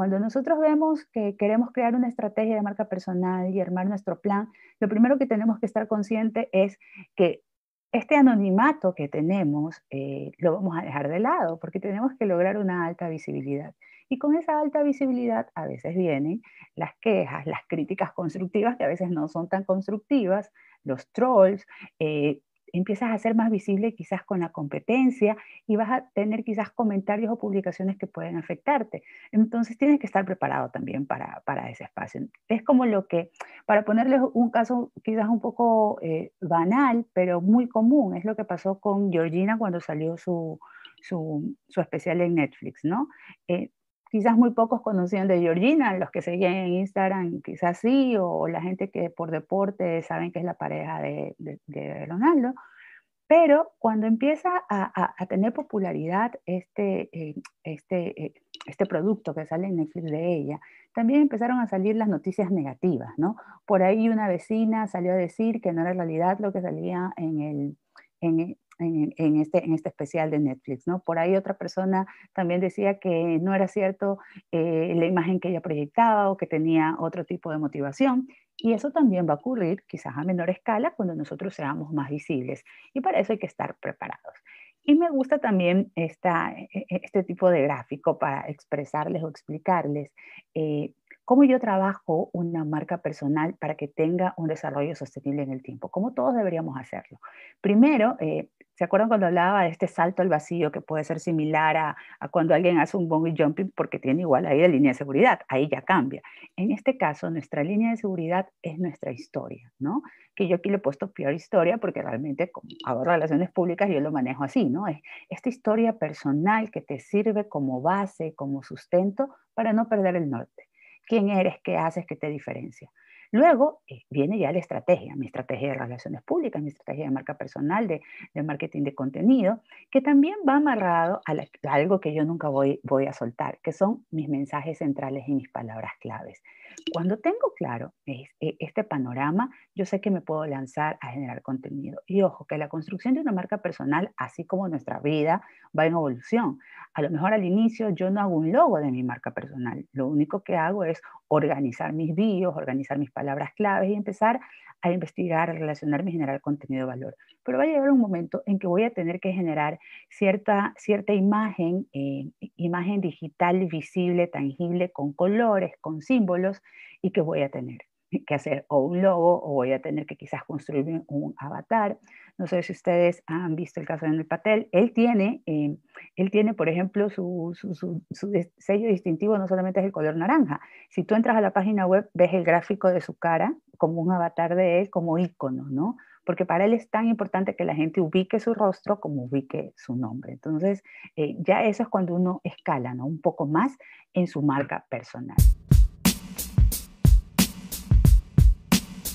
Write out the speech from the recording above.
Cuando nosotros vemos que queremos crear una estrategia de marca personal y armar nuestro plan, lo primero que tenemos que estar consciente es que este anonimato que tenemos eh, lo vamos a dejar de lado porque tenemos que lograr una alta visibilidad. Y con esa alta visibilidad a veces vienen las quejas, las críticas constructivas que a veces no son tan constructivas, los trolls, eh, empiezas a ser más visible quizás con la competencia y vas a tener quizás comentarios o publicaciones que pueden afectarte. Entonces tienes que estar preparado también para, para ese espacio. Es como lo que, para ponerles un caso quizás un poco eh, banal, pero muy común, es lo que pasó con Georgina cuando salió su, su, su especial en Netflix, ¿no? Eh, quizás muy pocos conocían de Georgina, los que seguían en Instagram quizás sí, o la gente que por deporte saben que es la pareja de, de, Ronaldo. Pero cuando empieza a, a, tener popularidad este, eh, este, eh, este producto que sale en Netflix de ella, también empezaron a salir las noticias negativas, ¿no? Por ahí una vecina salió a decir que no era realidad lo que salía en el, en, en, este, en este especial de Netflix, ¿no? Por ahí otra persona también decía que no era cierto eh, la imagen que ella proyectaba o que tenía otro tipo de motivación. Y eso también va a ocurrir quizás a menor escala cuando nosotros seamos más visibles. Y para eso hay que estar preparados. Y me gusta también esta, e, e, este tipo de gráfico para expresarles o explicarles eh, cómo yo trabajo una marca personal para que tenga un desarrollo sostenible en el tiempo, como todos deberíamos hacerlo. Primero, eh, ¿Se acuerdan cuando hablaba de este salto al vacío que puede ser similar a, cuando alguien hace un bungee jumping porque tiene igual ahí la línea de seguridad? Ahí ya cambia. En este caso, nuestra línea de seguridad es nuestra historia, ¿no? Que yo aquí le he puesto peor historia porque realmente como hago relaciones públicas yo lo manejo así, ¿no? Es esta historia personal que te sirve como base, como sustento para no perder el norte. ¿Quién eres? ¿Qué haces? ¿Qué te diferencia? Luego eh, viene ya la estrategia, mi estrategia de relaciones públicas, mi estrategia de marca personal, de, marketing de contenido, que también va amarrado a, algo que yo nunca voy, voy a soltar, que son mis mensajes centrales y mis palabras claves. Cuando tengo claro e, este panorama, yo sé que me puedo lanzar a generar contenido. Y ojo, que la construcción de una marca personal, así como nuestra vida, va en evolución. A lo mejor al inicio yo no hago un logo de mi marca personal. Lo único que hago es organizar mis bios, organizar mis palabras claves y empezar a investigar, a relacionarme y generar contenido de valor. Pero va a llegar un momento en que voy a tener que generar cierta, cierta imagen, eh, imagen digital visible, tangible, con colores, con símbolos, y que voy a tener que hacer o un logo o voy a tener que quizás construir un avatar. No sé si ustedes han visto el caso de Daniel Patel. Él tiene, eh, él tiene por ejemplo, su, su, su, sello distintivo no solamente es el color naranja. Si tú entras a la página web, ves el gráfico de su cara como un avatar de él, como icono, ¿no? Porque para él es tan importante que la gente ubique su rostro como ubique su nombre. Entonces, eh, ya eso es cuando uno escala, ¿no? Un poco más en su marca personal.